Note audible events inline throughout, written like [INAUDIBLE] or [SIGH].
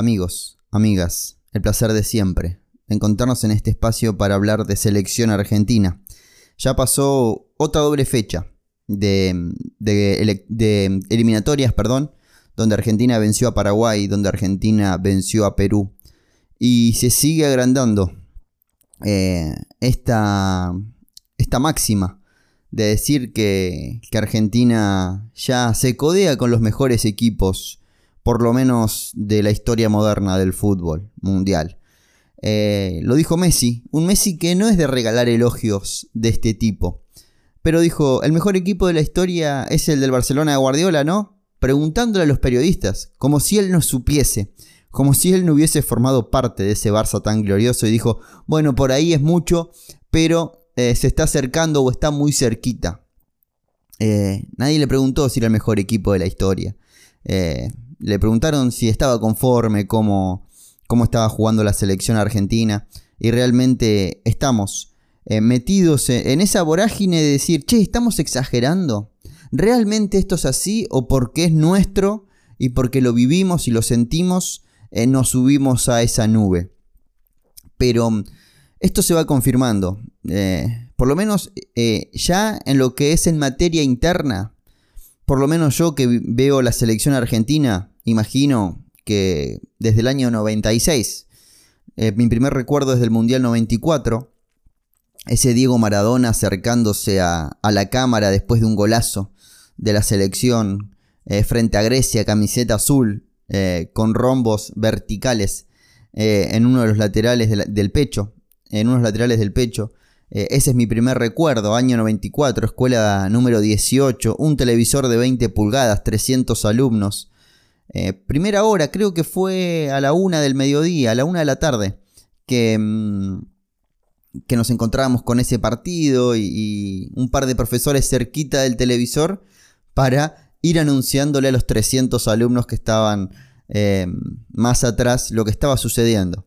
Amigos, amigas, el placer de siempre, encontrarnos en este espacio para hablar de selección argentina. Ya pasó otra doble fecha de, eliminatorias, perdón, donde Argentina venció a Paraguay, donde Argentina venció a Perú. Y se sigue agrandando eh, esta, máxima de decir que Argentina ya se codea con los mejores equipos por lo menos de la historia moderna del fútbol mundial. Eh, lo dijo Messi, un Messi que no es de regalar elogios de este tipo. Pero dijo, el mejor equipo de la historia es el del Barcelona de Guardiola, ¿no? Preguntándole a los periodistas, como si él no supiese, como si él no hubiese formado parte de ese Barça tan glorioso y dijo, bueno, por ahí es mucho, pero eh, se está acercando o está muy cerquita. Eh, nadie le preguntó si era el mejor equipo de la historia le preguntaron si estaba conforme, cómo, cómo estaba jugando la selección argentina. Y realmente estamos eh, metidos en esa vorágine de decir, che, estamos exagerando. ¿Realmente esto es así o porque es nuestro y porque lo vivimos y lo sentimos, eh, nos subimos a esa nube? Pero mm, esto se va confirmando. Eh, por lo menos ya en lo que es en materia interna, por lo menos yo que veo la selección argentina, imagino que desde el año 96, eh, mi primer recuerdo es del Mundial 94, ese Diego Maradona acercándose a, la cámara después de un golazo de la selección eh, frente a Grecia, camiseta azul, eh, con rombos verticales en uno de los laterales del pecho, en unos laterales del pecho. ese es mi primer recuerdo, año 94, escuela número 18, un televisor de 20 pulgadas, 300 alumnos, eh, primera hora, creo que fue a la una del mediodía, a la una de la tarde, que, mm, que nos encontrábamos con ese partido y, un par de profesores cerquita del televisor para ir anunciándole a los 300 alumnos que estaban eh, más atrás lo que estaba sucediendo.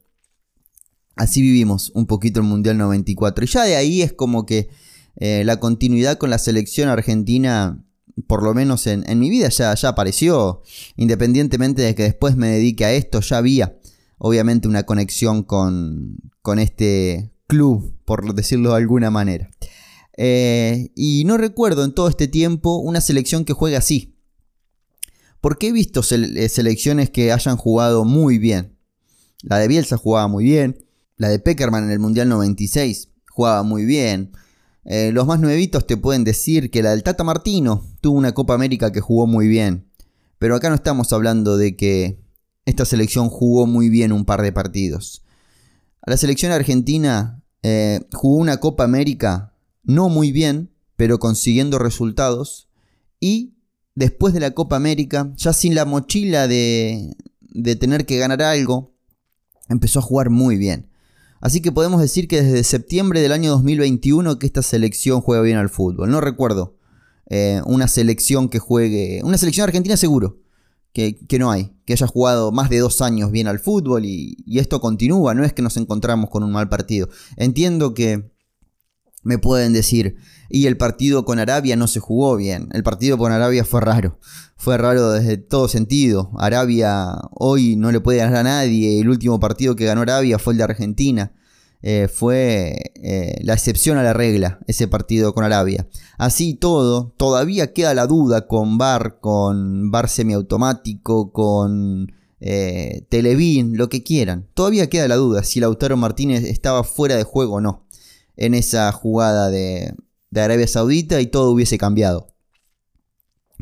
Así vivimos un poquito el Mundial 94. Y ya de ahí es como que eh, la continuidad con la selección argentina por lo menos en, mi vida ya, ya apareció, independientemente de que después me dedique a esto, ya había obviamente una conexión con, con este club, por decirlo de alguna manera. Eh, y no recuerdo en todo este tiempo una selección que juegue así. Porque he visto eh, selecciones que hayan jugado muy bien. La de Bielsa jugaba muy bien. La de Peckerman en el Mundial 96 jugaba muy bien. Eh, los más nuevitos te pueden decir que la del Tata Martino tuvo una Copa América que jugó muy bien. Pero acá no estamos hablando de que esta selección jugó muy bien un par de partidos. A la selección argentina eh, jugó una Copa América no muy bien, pero consiguiendo resultados. Y después de la Copa América, ya sin la mochila de, de tener que ganar algo, empezó a jugar muy bien. Así que podemos decir que desde septiembre del año 2021 que esta selección juega bien al fútbol. No recuerdo eh, una selección que juegue. Una selección argentina seguro. Que, no hay. Que haya jugado más de dos años bien al fútbol y, y esto continúa. No es que nos encontramos con un mal partido. Entiendo que me pueden decir, y el partido con Arabia no se jugó bien. El partido con Arabia fue raro. Fue raro desde todo sentido. Arabia hoy no le puede ganar a nadie. El último partido que ganó Arabia fue el de Argentina. Eh, fue eh, la excepción a la regla, ese partido con Arabia. Así todo, todavía queda la duda con VAR, con VAR semiautomático, con eh, Televín, lo que quieran. Todavía queda la duda si Lautaro Martínez estaba fuera de juego o no en esa jugada de, de Arabia Saudita y todo hubiese cambiado.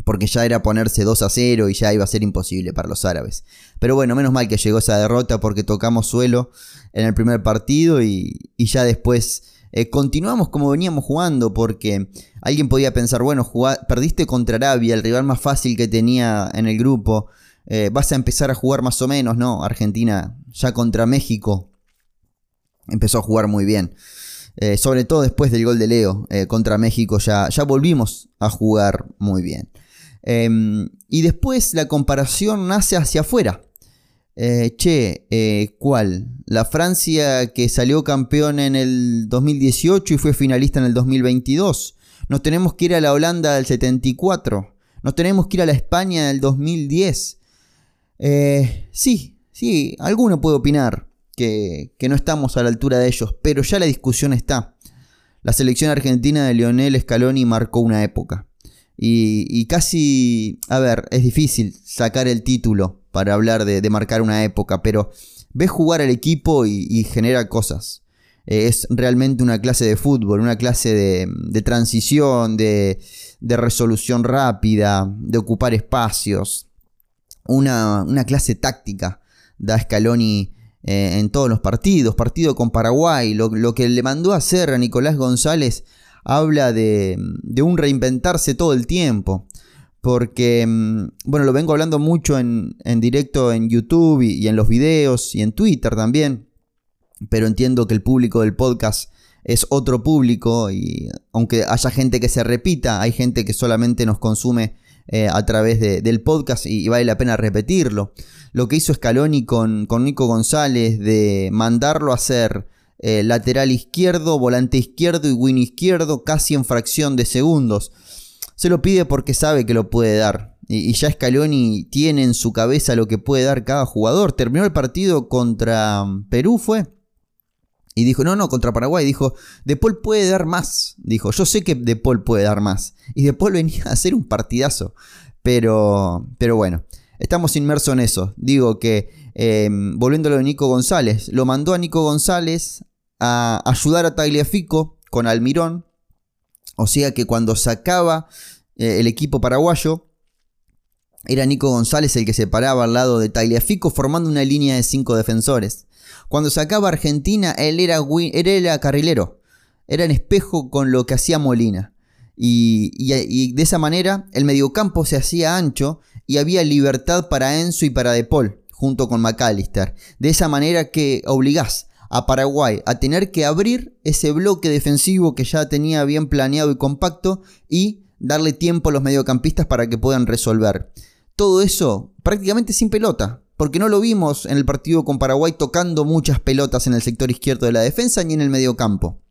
Porque ya era ponerse 2 a 0 y ya iba a ser imposible para los árabes. Pero bueno, menos mal que llegó esa derrota porque tocamos suelo en el primer partido y, ya después eh, continuamos como veníamos jugando porque alguien podía pensar, bueno, perdiste contra Arabia, el rival más fácil que tenía en el grupo, eh, vas a empezar a jugar más o menos, ¿no? Argentina ya contra México empezó a jugar muy bien. Eh, sobre todo después del gol de Leo eh, contra México, ya, ya volvimos a jugar muy bien. Em, y después la comparación nace hacia afuera. Eh, che, ¿cuál? La Francia que salió campeón en el 2018 y fue finalista en el 2022. Nos tenemos que ir a la Holanda del 74. Nos tenemos que ir a la España del 2010. sí, Sí, alguno puede opinar que, no estamos a la altura de ellos, pero ya la discusión está. La selección argentina de Lionel Scaloni marcó una época. Y, casi, a ver, es difícil sacar el título para hablar de, marcar una época, pero ves jugar al equipo y, genera cosas. Eh, es realmente una clase de fútbol, una clase de, transición, de, de, resolución rápida, de ocupar espacios. Una, una clase táctica da Scaloni eh, en todos los partidos, partido con Paraguay, lo, que le mandó a hacer a Nicolás González habla de, un reinventarse todo el tiempo. Porque, mm, bueno, lo vengo hablando mucho en, directo en YouTube y, en los videos y en Twitter también. Pero entiendo que el público del podcast es otro público y aunque haya gente que se repita, hay gente que solamente nos consume eh, a través del podcast y, vale la pena repetirlo. Lo que hizo Scaloni con, con Nico González de mandarlo a hacer eh, lateral izquierdo, volante izquierdo y win izquierdo casi en fracción de segundos. Se lo pide porque sabe que lo puede dar. Y, y ya Scaloni tiene en su cabeza lo que puede dar cada jugador. Terminó el partido contra Perú, fue y dijo, no, no, contra Paraguay. Dijo, De Paul puede dar más. Dijo, yo sé que De Paul puede dar más. Y De Paul [LAUGHS] venía a hacer un partidazo. Pero, pero bueno, estamos inmersos en eso. Digo que, eh, volviendo a lo de Nico González, lo mandó a Nico González a ayudar a Tagliafico con Almirón. O sea que cuando sacaba eh, el equipo paraguayo, era Nico González el que se paraba al lado de Tagliafico formando una línea de cinco defensores. Cuando sacaba Argentina, él era, era carrilero. Era en espejo con lo que hacía Molina. Y, de esa manera el mediocampo se hacía ancho y había libertad para Enzo y para De Paul, junto con McAllister. De esa manera que obligás a Paraguay a tener que abrir ese bloque defensivo que ya tenía bien planeado y compacto y darle tiempo a los mediocampistas para que puedan resolver. Todo eso prácticamente sin pelota, porque no lo vimos en el partido con Paraguay tocando muchas pelotas en el sector izquierdo de la defensa ni en el mediocampo.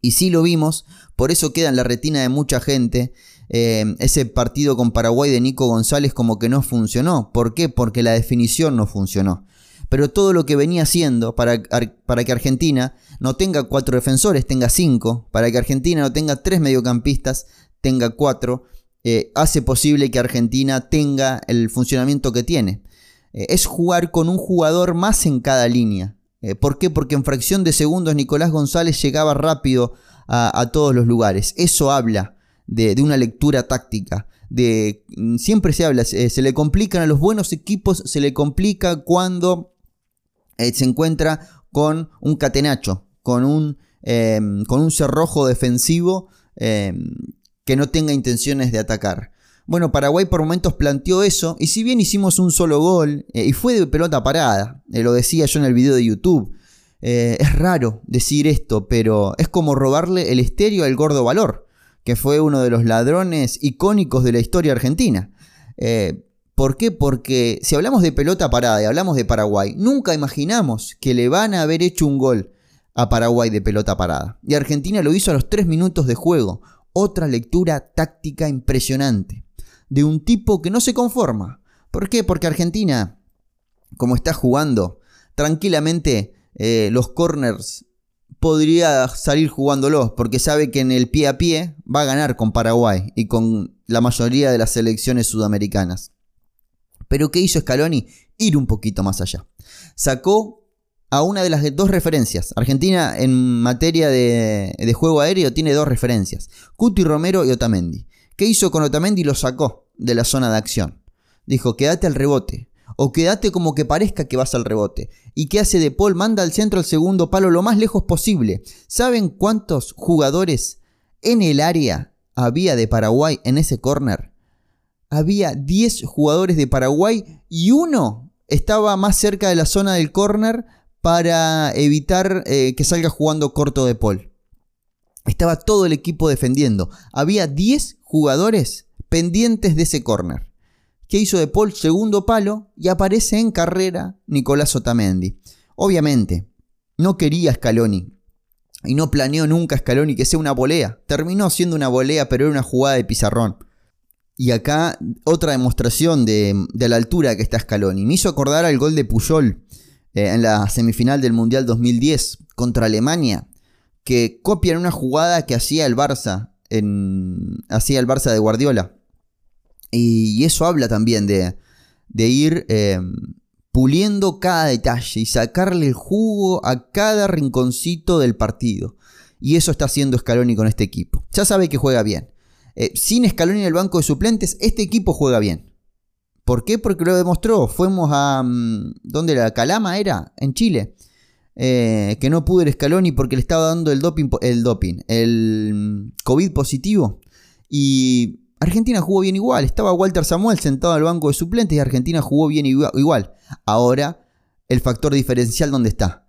Y sí lo vimos, por eso queda en la retina de mucha gente eh, ese partido con Paraguay de Nico González como que no funcionó. ¿Por qué? Porque la definición no funcionó. Pero todo lo que venía haciendo para, para que Argentina no tenga cuatro defensores, tenga cinco, para que Argentina no tenga tres mediocampistas, tenga cuatro, eh, hace posible que Argentina tenga el funcionamiento que tiene. Eh, es jugar con un jugador más en cada línea. Eh, ¿Por qué? Porque en fracción de segundos Nicolás González llegaba rápido a, todos los lugares. Eso habla de, una lectura táctica. De, mm, siempre se habla, se, le complican a los buenos equipos, se le complica cuando eh, se encuentra con un catenacho, con un, cerrojo defensivo que no tenga intenciones de atacar. Bueno, Paraguay por momentos planteó eso, y si bien hicimos un solo gol, eh, y fue de pelota parada, eh, lo decía yo en el video de YouTube, eh, es raro decir esto, pero es como robarle el estéreo al gordo valor, que fue uno de los ladrones icónicos de la historia argentina. ¿Por qué? Porque si hablamos de pelota parada y hablamos de Paraguay, nunca imaginamos que le van a haber hecho un gol a Paraguay de pelota parada. Y Argentina lo hizo a los 3 minutos de juego. Otra lectura táctica impresionante de un tipo que no se conforma. ¿Por qué? Porque Argentina, como está jugando, tranquilamente eh, los corners podría salir jugándolos, porque sabe que en el pie a pie va a ganar con Paraguay y con la mayoría de las selecciones sudamericanas. Pero ¿qué hizo Scaloni? Ir un poquito más allá. Sacó a una de las dos referencias. Argentina en materia de, de juego aéreo tiene dos referencias. Cuti Romero y Otamendi. ¿Qué hizo con Otamendi? Lo sacó de la zona de acción. Dijo, quédate al rebote. O quédate como que parezca que vas al rebote. ¿Y qué hace De Paul? Manda al centro el segundo palo lo más lejos posible. ¿Saben cuántos jugadores en el área había de Paraguay en ese corner? Había 10 jugadores de Paraguay y uno estaba más cerca de la zona del corner para evitar eh, que salga jugando corto de Paul. Estaba todo el equipo defendiendo. Había 10 jugadores pendientes de ese córner. ¿Qué hizo De Paul? Segundo palo y aparece en carrera Nicolás Otamendi. Obviamente, no quería Scaloni y no planeó nunca Scaloni que sea una volea. Terminó siendo una volea, pero era una jugada de pizarrón. y acá otra demostración de, la altura que está Scaloni. Me hizo acordar al gol de Puyol eh, en la semifinal del Mundial 2010 contra Alemania, que copian una jugada que hacía el Barça, en, hacía el Barça de Guardiola. Y, eso habla también de, ir eh, puliendo cada detalle y sacarle el jugo a cada rinconcito del partido. Y eso está haciendo Scaloni con este equipo. Ya sabe que juega bien. Eh, sin Scaloni en el banco de suplentes, este equipo juega bien. ¿Por qué? Porque lo demostró. Fuimos a... Mm, ¿Dónde era? Calama era, en Chile. Eh, que no pudo el Scaloni porque le estaba dando el doping, el doping, el mm, COVID positivo. Y Argentina jugó bien igual. Estaba Walter Samuel sentado al banco de suplentes y Argentina jugó bien igual. Ahora, el factor diferencial, ¿dónde está?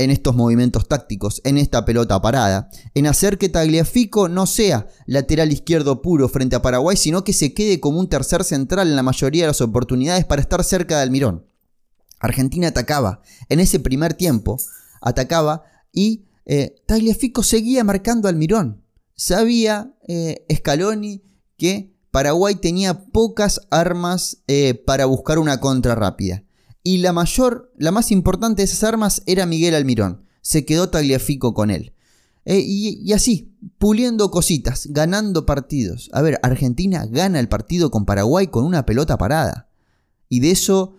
en estos movimientos tácticos, en esta pelota parada, en hacer que Tagliafico no sea lateral izquierdo puro frente a Paraguay, sino que se quede como un tercer central en la mayoría de las oportunidades para estar cerca de Almirón. Argentina atacaba, en ese primer tiempo, atacaba y eh, Tagliafico seguía marcando a Almirón. Sabía eh, Scaloni que Paraguay tenía pocas armas eh, para buscar una contra rápida y la mayor, la más importante de esas armas era Miguel Almirón. Se quedó Tagliafico con él. Eh, y, así, puliendo cositas, ganando partidos. A ver, Argentina gana el partido con Paraguay con una pelota parada. Y de eso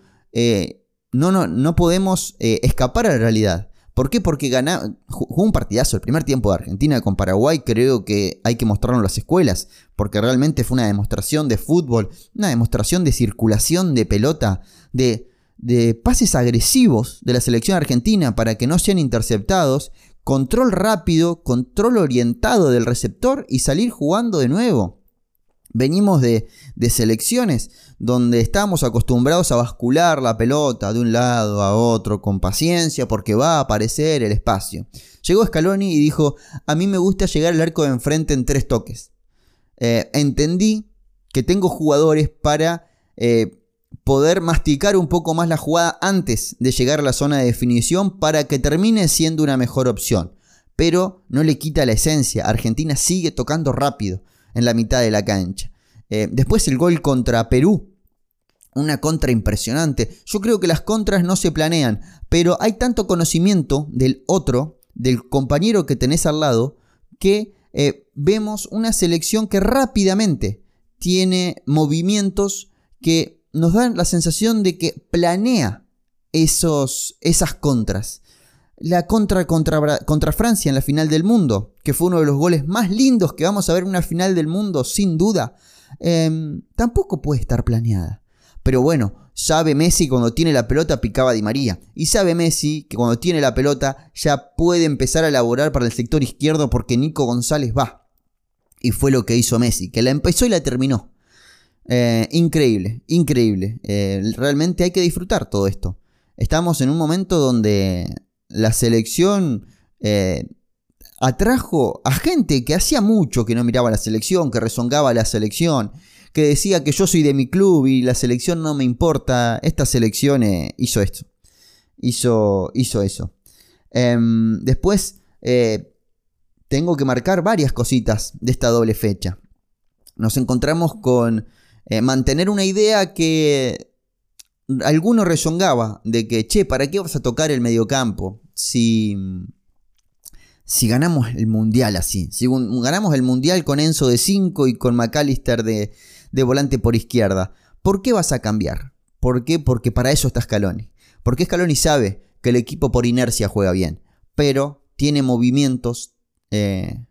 no, no, no, podemos eh, escapar a la realidad. ¿Por qué? Porque gana, jugó un partidazo el primer tiempo de Argentina con Paraguay. Creo que hay que mostrarlo en las escuelas. Porque realmente fue una demostración de fútbol, una demostración de circulación de pelota, de de pases agresivos de la selección argentina para que no sean interceptados, control rápido, control orientado del receptor y salir jugando de nuevo. Venimos de, selecciones donde estábamos acostumbrados a bascular la pelota de un lado a otro con paciencia porque va a aparecer el espacio. Llegó Scaloni y dijo, a mí me gusta llegar al arco de enfrente en tres toques. Eh, entendí que tengo jugadores para eh, poder masticar un poco más la jugada antes de llegar a la zona de definición para que termine siendo una mejor opción. Pero no le quita la esencia. Argentina sigue tocando rápido en la mitad de la cancha. Eh, después el gol contra Perú. Una contra impresionante. Yo creo que las contras no se planean, pero hay tanto conocimiento del otro, del compañero que tenés al lado, que eh, vemos una selección que rápidamente tiene movimientos que nos dan la sensación de que planea esos, esas contras. La contra, contra, contra Francia en la final del mundo, que fue uno de los goles más lindos que vamos a ver en una final del mundo, sin duda, em, tampoco puede estar planeada. Pero bueno, sabe Messi cuando tiene la pelota picaba Di María. Y sabe Messi que cuando tiene la pelota ya puede empezar a elaborar para el sector izquierdo porque Nico González va. Y fue lo que hizo Messi, que la empezó y la terminó. Eh, increíble, increíble. Eh, realmente hay que disfrutar todo esto. Estamos en un momento donde la selección eh, atrajo a gente que hacía mucho que no miraba la selección, que rezongaba la selección, que decía que yo soy de mi club y la selección no me importa. Esta selección hizo esto. Hizo, hizo eso. Em, después tengo que marcar varias cositas de esta doble fecha. Nos encontramos con eh, mantener una idea que alguno rezongaba de que, che, ¿para qué vas a tocar el mediocampo si, ganamos el mundial así? Si ganamos el mundial con Enzo de 5 y con McAllister de, de volante por izquierda, ¿por qué vas a cambiar? ¿Por qué? Porque para eso está Scaloni. Porque Scaloni sabe que el equipo por inercia juega bien, pero tiene movimientos eh,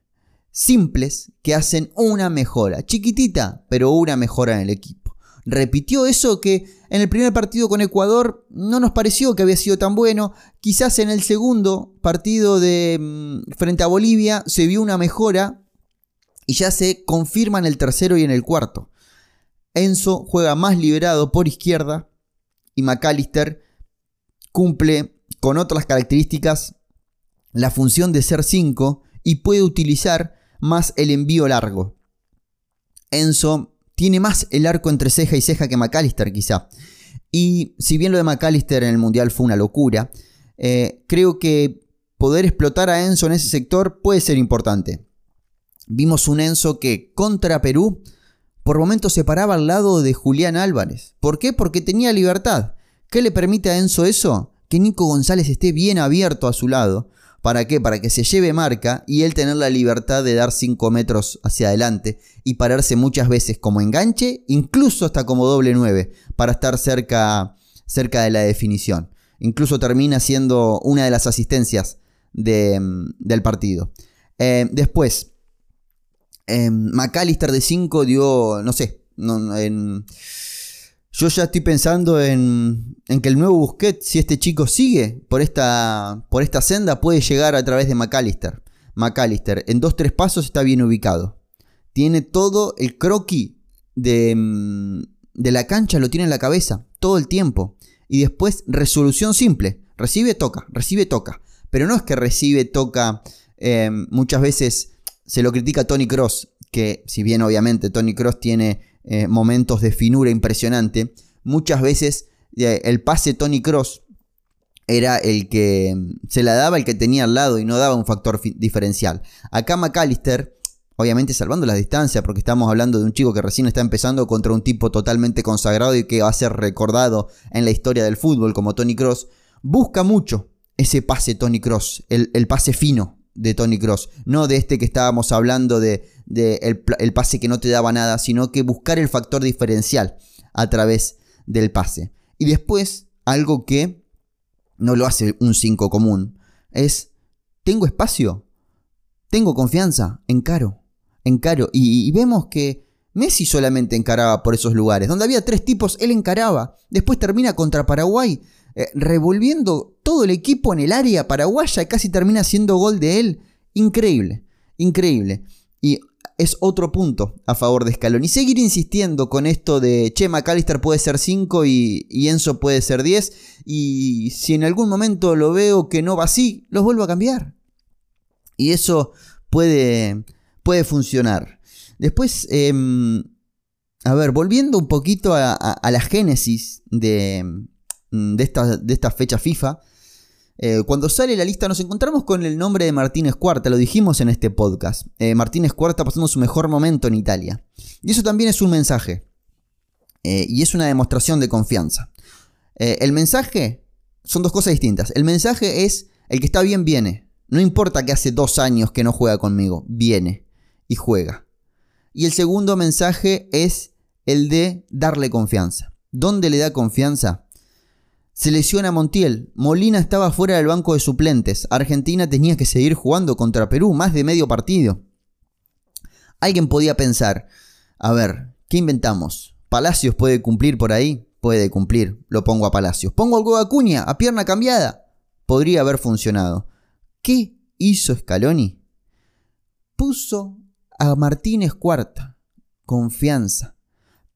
simples que hacen una mejora, chiquitita, pero una mejora en el equipo. Repitió eso que en el primer partido con Ecuador no nos pareció que había sido tan bueno. Quizás en el segundo partido de mm, frente a Bolivia se vio una mejora y ya se confirma en el tercero y en el cuarto. Enzo juega más liberado por izquierda y McAllister cumple con otras características la función de ser 5 y puede utilizar más el envío largo. Enzo tiene más el arco entre ceja y ceja que McAllister quizá. Y si bien lo de McAllister en el Mundial fue una locura, eh, creo que poder explotar a Enzo en ese sector puede ser importante. Vimos un Enzo que contra Perú Por momentos se paraba al lado de Julián Álvarez. ¿Por qué? Porque tenía libertad. ¿Qué le permite a Enzo eso? Que Nico González esté bien abierto a su lado. ¿Para qué? Para que se lleve marca y él tener la libertad de dar 5 metros hacia adelante y pararse muchas veces como enganche, incluso hasta como doble 9, para estar cerca, cerca de la definición. Incluso termina siendo una de las asistencias del partido. Eh, después, eh, McAllister de 5 dio, no sé, yo ya estoy pensando en, que el nuevo Busquets, si este chico sigue por esta, por esta senda, puede llegar a través de McAllister. McAllister, en dos tres pasos está bien ubicado. Tiene todo el croquis de, mm, de la cancha, lo tiene en la cabeza, todo el tiempo. Y después, resolución simple. Recibe, toca, recibe, toca. Pero no es que recibe, toca. Eh, muchas veces se lo critica Tony Cross, que si bien obviamente Tony Cross tiene eh, momentos de finura impresionante, muchas veces eh, el pase Tony Cross era el que mm, se la daba el que tenía al lado y no daba un factor diferencial. Acá McAllister, obviamente salvando la distancia, porque estamos hablando de un chico que recién está empezando contra un tipo totalmente consagrado y que va a ser recordado en la historia del fútbol como Tony Cross, busca mucho ese pase Tony Cross, el pase fino, de Tony Cross, no de este que estábamos hablando de, el, pase que no te daba nada, sino que buscar el factor diferencial a través del pase. Y después, algo que no lo hace un 5 común, es, tengo espacio, tengo confianza, encaro, encaro. Y, y vemos que Messi solamente encaraba por esos lugares, donde había tres tipos, él encaraba. Después termina contra Paraguay eh, revolviendo todo el equipo en el área paraguaya, casi termina siendo gol de él. Increíble, increíble. Y es otro punto a favor de Scaloni. Y seguir insistiendo con esto de, che, McAllister puede ser 5 y, Enzo puede ser 10. Y si en algún momento lo veo que no va así, los vuelvo a cambiar. Y eso puede, puede funcionar. Después, em, a ver, volviendo un poquito a la génesis de, de esta, de esta fecha FIFA. Eh, cuando sale la lista nos encontramos con el nombre de Martínez Cuarta, lo dijimos en este podcast. Eh, Martínez Cuarta pasando su mejor momento en Italia. Y eso también es un mensaje. Eh, y es una demostración de confianza. el mensaje son dos cosas distintas. El mensaje es, el que está bien viene. No importa que hace dos años que no juega conmigo, viene y juega. Y el segundo mensaje es el de darle confianza. ¿Dónde le da confianza? Se lesiona Montiel. Molina estaba fuera del banco de suplentes. Argentina tenía que seguir jugando contra Perú, más de medio partido. Alguien podía pensar, a ver, ¿qué inventamos? ¿Palacios puede cumplir por ahí? Puede cumplir, lo pongo a Palacios. Pongo algo a Acuña, a pierna cambiada. Podría haber funcionado. ¿Qué hizo Scaloni? Puso a Martínez cuarta. Confianza.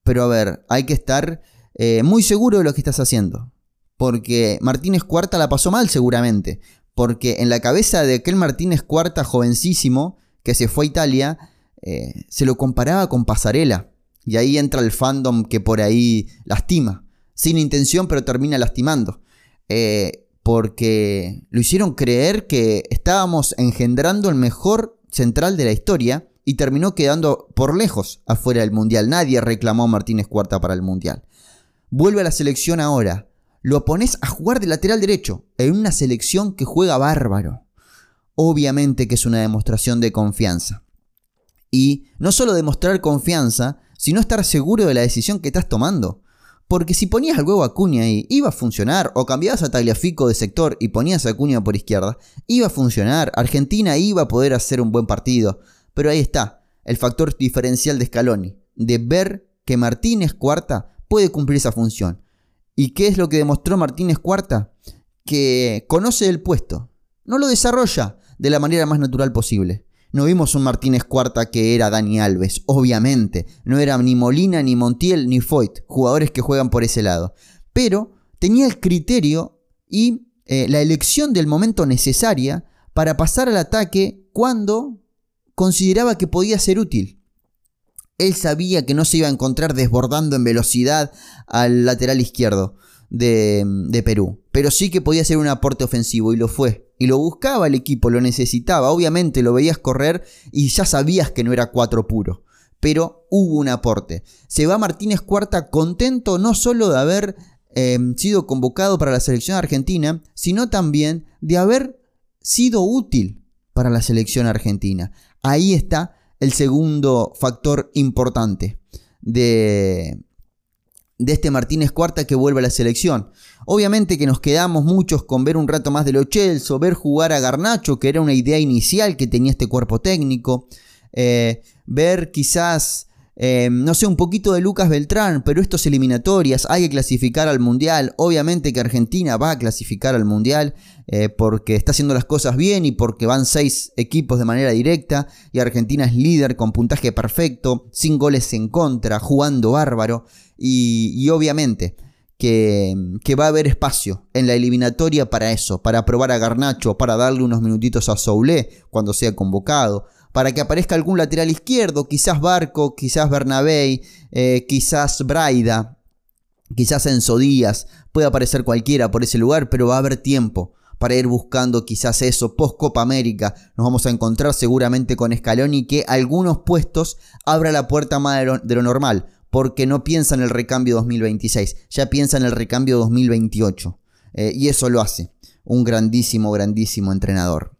Pero a ver, hay que estar eh, muy seguro de lo que estás haciendo porque Martínez Cuarta la pasó mal seguramente, porque en la cabeza de aquel Martínez Cuarta jovencísimo que se fue a Italia, eh, se lo comparaba con Pasarela, y ahí entra el fandom que por ahí lastima, sin intención pero termina lastimando, eh, porque lo hicieron creer que estábamos engendrando el mejor central de la historia, y terminó quedando por lejos afuera del Mundial. Nadie reclamó a Martínez Cuarta para el Mundial. Vuelve a la selección ahora lo pones a jugar de lateral derecho en una selección que juega bárbaro. Obviamente que es una demostración de confianza. Y no solo demostrar confianza, sino estar seguro de la decisión que estás tomando. Porque si ponías al huevo a Acuña ahí, iba a funcionar. O cambiabas a Tagliafico de sector y ponías a Acuña por izquierda, iba a funcionar. Argentina iba a poder hacer un buen partido. Pero ahí está, el factor diferencial de Scaloni. De ver que Martínez Cuarta puede cumplir esa función. ¿Y qué es lo que demostró Martínez Cuarta? Que conoce el puesto, no lo desarrolla de la manera más natural posible. No vimos un Martínez Cuarta que era Dani Alves, obviamente. No era ni Molina, ni Montiel, ni Foyt, jugadores que juegan por ese lado. Pero tenía el criterio y eh, la elección del momento necesaria para pasar al ataque cuando consideraba que podía ser útil. Él sabía que no se iba a encontrar desbordando en velocidad al lateral izquierdo de, Perú, pero sí que podía ser un aporte ofensivo y lo fue. Y lo buscaba el equipo, lo necesitaba. Obviamente lo veías correr y ya sabías que no era cuatro puro. pero hubo un aporte. Se va Martínez Cuarta contento no solo de haber em, sido convocado para la selección argentina, sino también de haber sido útil para la selección argentina. Ahí está el segundo factor importante de, de este Martínez Cuarta que vuelve a la selección. Obviamente que nos quedamos muchos con ver un rato más de Lo o ver jugar a Garnacho, que era una idea inicial que tenía este cuerpo técnico, eh, ver quizás, eh, no sé, un poquito de Lucas Beltrán, pero estos eliminatorias, hay que clasificar al Mundial, obviamente que Argentina va a clasificar al Mundial, eh, porque está haciendo las cosas bien y porque van seis equipos de manera directa, y Argentina es líder con puntaje perfecto, sin goles en contra, jugando bárbaro. Y, obviamente que, va a haber espacio en la eliminatoria para eso, para probar a Garnacho, para darle unos minutitos a Soulé cuando sea convocado, para que aparezca algún lateral izquierdo, quizás Barco, quizás Bernabé, eh, quizás Braida, quizás Enzo Díaz, puede aparecer cualquiera por ese lugar, pero va a haber tiempo para ir buscando quizás eso post Copa América. Nos vamos a encontrar seguramente con Scaloni que algunos puestos abra la puerta más de lo normal porque no piensa en el recambio 2026, ya piensa en el recambio 2028. Eh, y eso lo hace un grandísimo, grandísimo entrenador.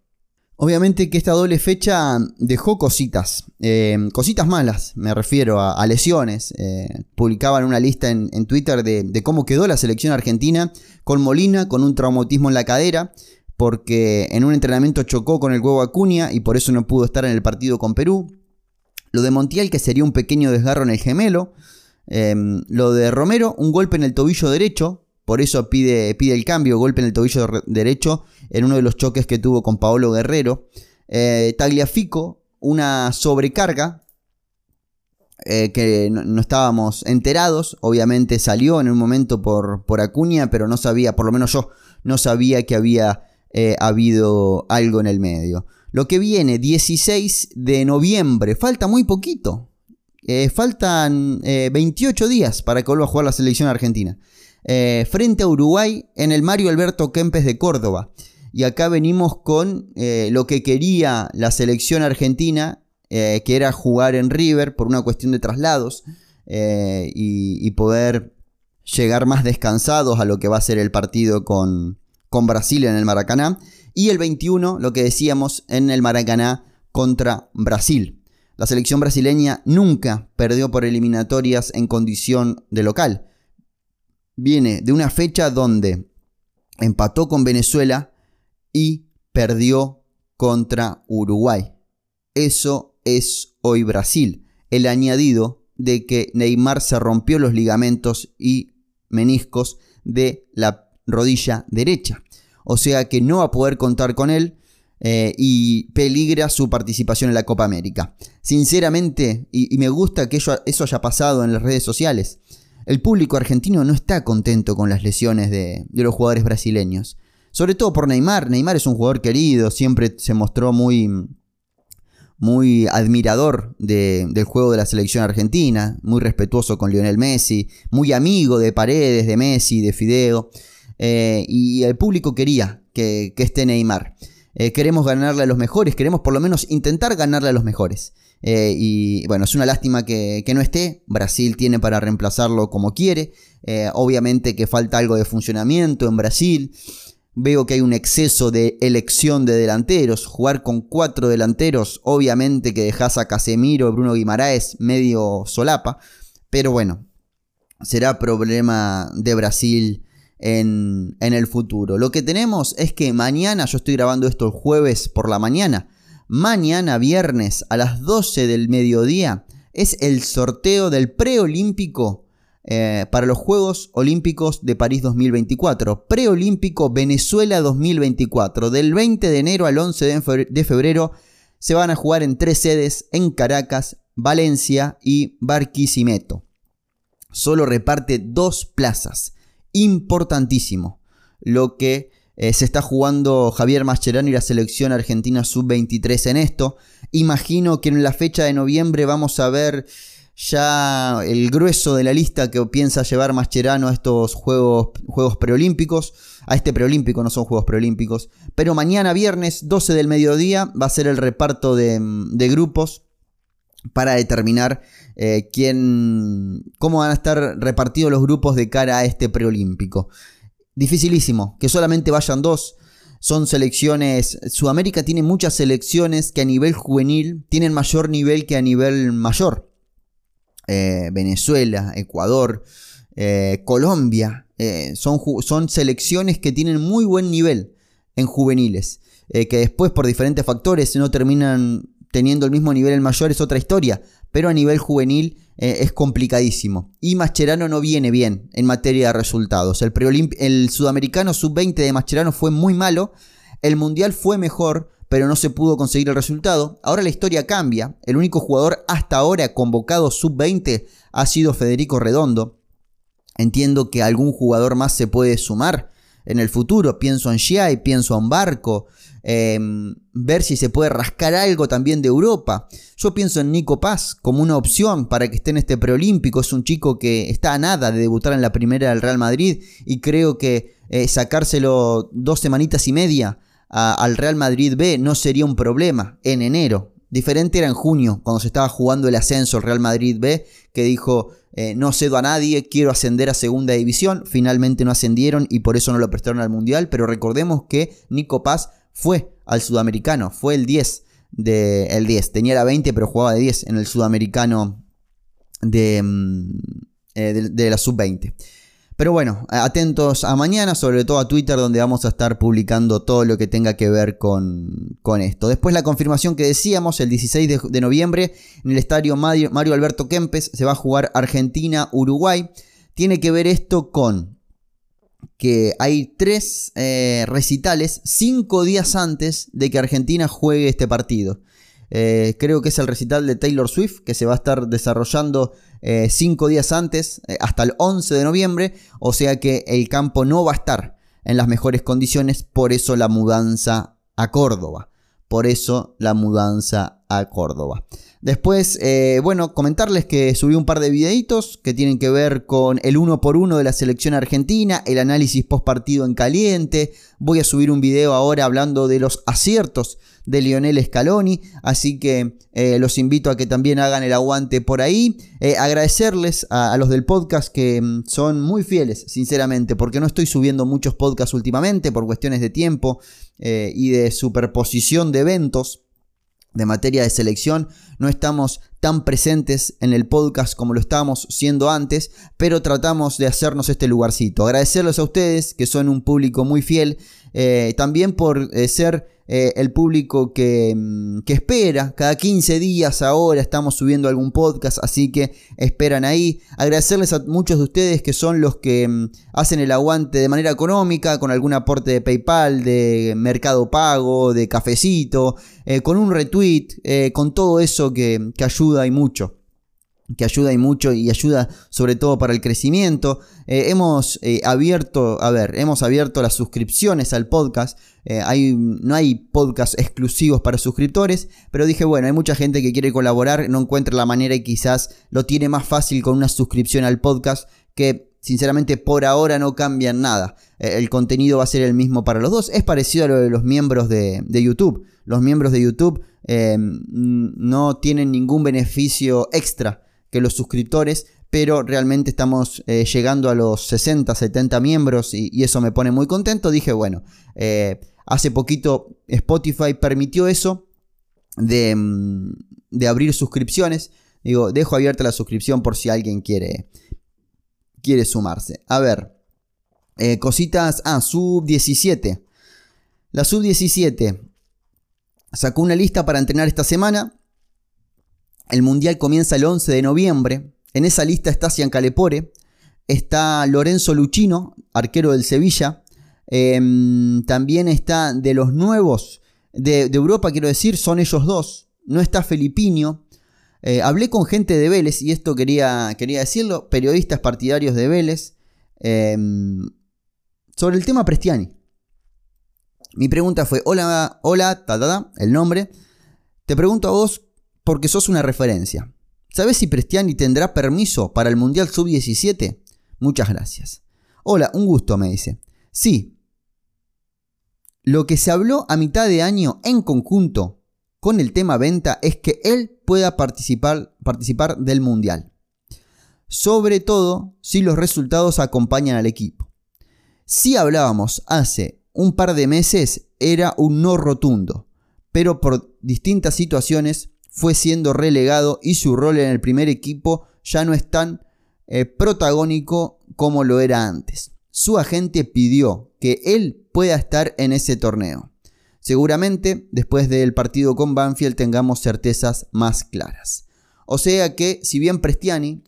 Obviamente que esta doble fecha dejó cositas, eh, cositas malas, me refiero a, lesiones. Eh, publicaban una lista en, Twitter de, cómo quedó la selección argentina con Molina, con un traumatismo en la cadera, porque en un entrenamiento chocó con el huevo Acuña y por eso no pudo estar en el partido con Perú. Lo de Montiel, que sería un pequeño desgarro en el gemelo. Em, lo de Romero, un golpe en el tobillo derecho. Por eso pide, pide el cambio, golpe en el tobillo derecho en uno de los choques que tuvo con Paolo Guerrero. Eh, Tagliafico, una sobrecarga eh, que no, estábamos enterados. Obviamente salió en un momento por, por Acuña, pero no sabía, por lo menos yo, no sabía que había eh, habido algo en el medio. Lo que viene, 16 de noviembre, falta muy poquito. Eh, faltan 28 eh, días para que vuelva a jugar la selección argentina. Frente a Uruguay en el Mario Alberto Kempes de Córdoba. Y acá venimos con lo que quería la selección argentina, que era jugar en River por una cuestión de traslados y, poder llegar más descansados a lo que va a ser el partido con, con Brasil en el Maracaná y el 21, lo que decíamos, en el Maracaná contra Brasil. La selección brasileña nunca perdió por eliminatorias en condición de local. Viene de una fecha donde empató con Venezuela y perdió contra Uruguay. Eso es hoy Brasil. El añadido de que Neymar se rompió los ligamentos y meniscos de la rodilla derecha o sea que no va a poder contar con él eh, y peligra su participación en la Copa América. Sinceramente, y, me gusta que eso, haya pasado en las redes sociales, el público argentino no está contento con las lesiones de, los jugadores brasileños. Sobre todo por Neymar. Neymar es un jugador querido, siempre se mostró muy, muy admirador del juego de la selección argentina, muy respetuoso con Lionel Messi, muy amigo de Paredes, de Messi, de Fideo. Eh, y el público quería que, esté Neymar. Eh, queremos ganarle a los mejores, queremos por lo menos intentar ganarle a los mejores. Eh, y bueno, es una lástima que, no esté. Brasil tiene para reemplazarlo como quiere. obviamente que falta algo de funcionamiento en Brasil. Veo que hay un exceso de elección de delanteros. Jugar con cuatro delanteros, obviamente que dejas a Casemiro, Bruno Guimaraes medio solapa. Pero bueno, será problema de Brasil en, el futuro. Lo que tenemos es que mañana, yo estoy grabando esto el jueves por la mañana, mañana viernes a las 12 del mediodía es el sorteo del preolímpico eh, para los Juegos Olímpicos de París 2024. Preolímpico Venezuela 2024. Del 20 de enero al 11 de febrero se van a jugar en tres sedes en Caracas, Valencia y Barquisimeto. Solo reparte dos plazas importantísimo lo que eh, se está jugando Javier Mascherano y la selección argentina sub-23 en esto. Imagino que en la fecha de noviembre vamos a ver ya el grueso de la lista que piensa llevar Mascherano a estos juegos, juegos preolímpicos. A este preolímpico, no son juegos preolímpicos. Pero mañana viernes, 12 del mediodía, va a ser el reparto de, de grupos para determinar eh, quién, cómo van a estar repartidos los grupos de cara a este preolímpico. Dificilísimo, que solamente vayan dos. Son selecciones, Sudamérica tiene muchas selecciones que a nivel juvenil tienen mayor nivel que a nivel mayor. Eh, Venezuela, Ecuador, eh, Colombia, son, son selecciones que tienen muy buen nivel en juveniles. que después por diferentes factores no terminan teniendo el mismo nivel en mayor es otra historia, pero a nivel juvenil eh, es complicadísimo. Y Mascherano no viene bien en materia de resultados. El, el sudamericano sub-20 de Mascherano fue muy malo, el mundial fue mejor, pero no se pudo conseguir el resultado. Ahora la historia cambia. El único jugador hasta ahora convocado sub-20 ha sido Federico Redondo. Entiendo que algún jugador más se puede sumar en el futuro. Pienso en Giai, pienso en Barco, Em, ver si se puede rascar algo también de Europa. Yo pienso en Nico Paz como una opción para que esté en este preolímpico. Es un chico que está a nada de debutar en la primera del Real Madrid y creo que eh, sacárselo dos semanitas y media al Real Madrid B no sería un problema en enero. Diferente era en junio, cuando se estaba jugando el ascenso el Real Madrid B, que dijo, eh, no cedo a nadie, quiero ascender a segunda división. Finalmente no ascendieron y por eso no lo prestaron al Mundial, pero recordemos que Nico Paz fue al sudamericano, fue el 10 de el 10, tenía la 20 pero jugaba de 10 en el sudamericano de, mm, eh, de, la sub-20. Pero bueno, atentos a mañana, sobre todo a Twitter, donde vamos a estar publicando todo lo que tenga que ver con, con esto. Después la confirmación que decíamos, el 16 de, noviembre, en el estadio Mario, Mario Alberto Kempes, se va a jugar Argentina-Uruguay. Tiene que ver esto con que hay tres eh, recitales cinco días antes de que Argentina juegue este partido. Eh, creo que es el recital de Taylor Swift que se va a estar desarrollando eh, cinco días antes, hasta el 11 de noviembre, o sea que el campo no va a estar en las mejores condiciones, por eso la mudanza a Córdoba. Por eso la mudanza a Córdoba. Después, eh, bueno, comentarles que subí un par de videitos que tienen que ver con el uno por uno de la selección argentina, el análisis post partido en caliente. Voy a subir un video ahora hablando de los aciertos de Lionel Scaloni, así que eh, los invito a que también hagan el aguante por ahí. Eh, agradecerles a, los del podcast que mm, son muy fieles, sinceramente, porque no estoy subiendo muchos podcasts últimamente por cuestiones de tiempo y de superposición de eventos de materia de selección. No estamos tan presentes en el podcast como lo estábamos siendo antes, pero tratamos de hacernos este lugarcito. Agradecerles a ustedes, que son un público muy fiel, eh, también por eh, ser eh, el público que, mm, que, espera. Cada 15 días ahora estamos subiendo algún podcast, así que esperan ahí. Agradecerles a muchos de ustedes que son los que mm, hacen el aguante de manera económica, con algún aporte de PayPal, de Mercado Pago, de Cafecito, eh, con un retweet, eh, con todo eso que, que ayuda y mucho que ayuda y mucho y ayuda sobre todo para el crecimiento. Eh, hemos eh, abierto, a ver, hemos abierto las suscripciones al podcast. Eh, hay, no hay podcast exclusivos para suscriptores, pero dije, bueno, hay mucha gente que quiere colaborar, no encuentra la manera y quizás lo tiene más fácil con una suscripción al podcast que sinceramente por ahora no cambian nada. el contenido va a ser el mismo para los dos. Es parecido a lo de los miembros de, de YouTube. Los miembros de YouTube no tienen ningún beneficio extra que los suscriptores, pero realmente estamos eh, llegando a los 60, 70 miembros y, eso me pone muy contento. Dije, bueno, eh, hace poquito Spotify permitió eso de, mm, de, abrir suscripciones. Digo, dejo abierta la suscripción por si alguien quiere, quiere sumarse. A ver, eh, cositas. Ah, sub 17. La sub 17 sacó una lista para entrenar esta semana. El Mundial comienza el 11 de noviembre. En esa lista está Cian Calepore, está Lorenzo Luchino, arquero del Sevilla. Em, también está de los nuevos de, Europa, quiero decir, son ellos dos. No está Felipinho. Eh, hablé con gente de Vélez, y esto quería, quería decirlo, periodistas partidarios de Vélez, em, sobre el tema Prestiani. Mi pregunta fue, hola, hola, ta, el nombre. Te pregunto a vos porque sos una referencia. ¿Sabes si Prestiani tendrá permiso para el Mundial Sub-17? Muchas gracias. Hola, un gusto, me dice. Sí. Lo que se habló a mitad de año en conjunto con el tema venta es que él pueda participar, participar del Mundial. Sobre todo si los resultados acompañan al equipo. Si hablábamos hace un par de meses, era un no rotundo, pero por distintas situaciones fue siendo relegado y su rol en el primer equipo ya no es tan eh, protagónico como lo era antes. Su agente pidió que él pueda estar en ese torneo. Seguramente después del partido con Banfield tengamos certezas más claras. O sea que si bien Prestiani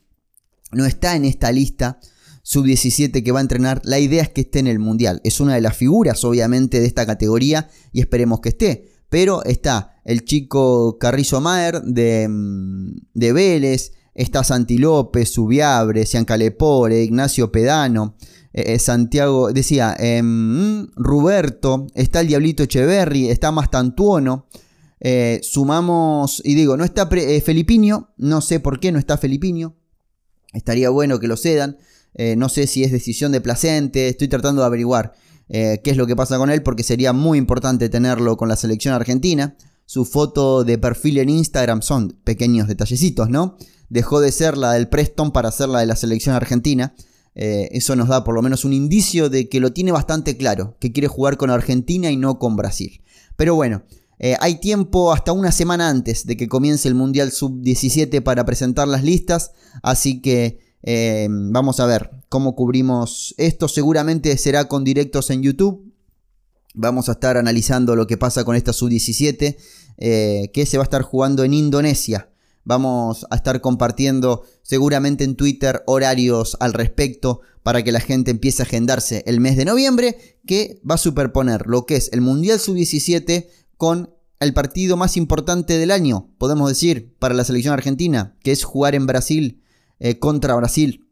no está en esta lista sub-17 que va a entrenar, la idea es que esté en el Mundial. Es una de las figuras obviamente de esta categoría y esperemos que esté. Pero está el chico Carrizo Maer de, mm, de Vélez, está Santi López, Subiabre, Ciancalepore, Ignacio Pedano, eh, eh, Santiago, decía, em, Ruberto, está el Diablito Echeverry, está Mastantuono. Eh, sumamos, y digo, no está Felipinho, no sé por qué no está Felipinho. Estaría bueno que lo cedan. no sé si es decisión de Placente, estoy tratando de averiguar qué es lo que pasa con él, porque sería muy importante tenerlo con la selección argentina. Su foto de perfil en Instagram son pequeños detallecitos, ¿no? Dejó de ser la del Preston para ser la de la selección argentina. Eh, eso nos da por lo menos un indicio de que lo tiene bastante claro, que quiere jugar con Argentina y no con Brasil. Pero bueno, eh, hay tiempo hasta una semana antes de que comience el Mundial Sub-17 para presentar las listas, así que eh, vamos a ver cómo cubrimos esto. Seguramente será con directos en YouTube. Vamos a estar analizando lo que pasa con esta Sub-17, que se va a estar jugando en Indonesia. Vamos a estar compartiendo seguramente en Twitter horarios al respecto para que la gente empiece a agendarse el mes de noviembre que va a superponer lo que es el Mundial Sub-17 con el partido más importante del año, podemos decir, para la selección argentina, que es jugar en Brasil eh, contra Brasil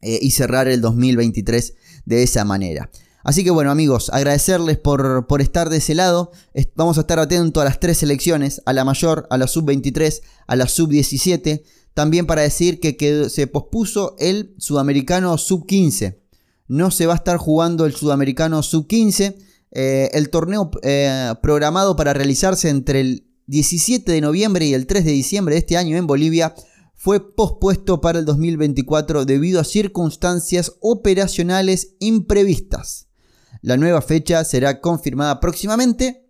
eh, y cerrar el 2023 de esa manera. Así que bueno amigos, agradecerles por, por, estar de ese lado. Vamos a estar atentos a las tres selecciones, a la mayor, a la sub-23, a la sub-17. También para decir que, se pospuso el sudamericano sub-15. No se va a estar jugando el sudamericano sub-15. Eh, el torneo programado para realizarse entre el 17 de noviembre y el 3 de diciembre de este año en Bolivia fue pospuesto para el 2024 debido a circunstancias operacionales imprevistas. La nueva fecha será confirmada próximamente.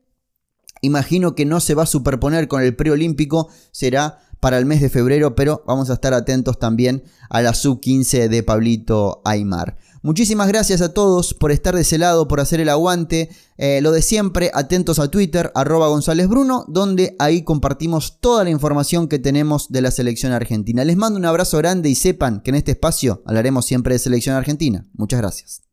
Imagino que no se va a superponer con el preolímpico, será para el mes de febrero, pero vamos a estar atentos también a la sub-15 de Pablito Aymar. Muchísimas gracias a todos por estar de ese lado, por hacer el aguante. Eh, lo de siempre, atentos a Twitter, arroba González Bruno, donde ahí compartimos toda la información que tenemos de la selección argentina. Les mando un abrazo grande y sepan que en este espacio hablaremos siempre de selección argentina. Muchas gracias.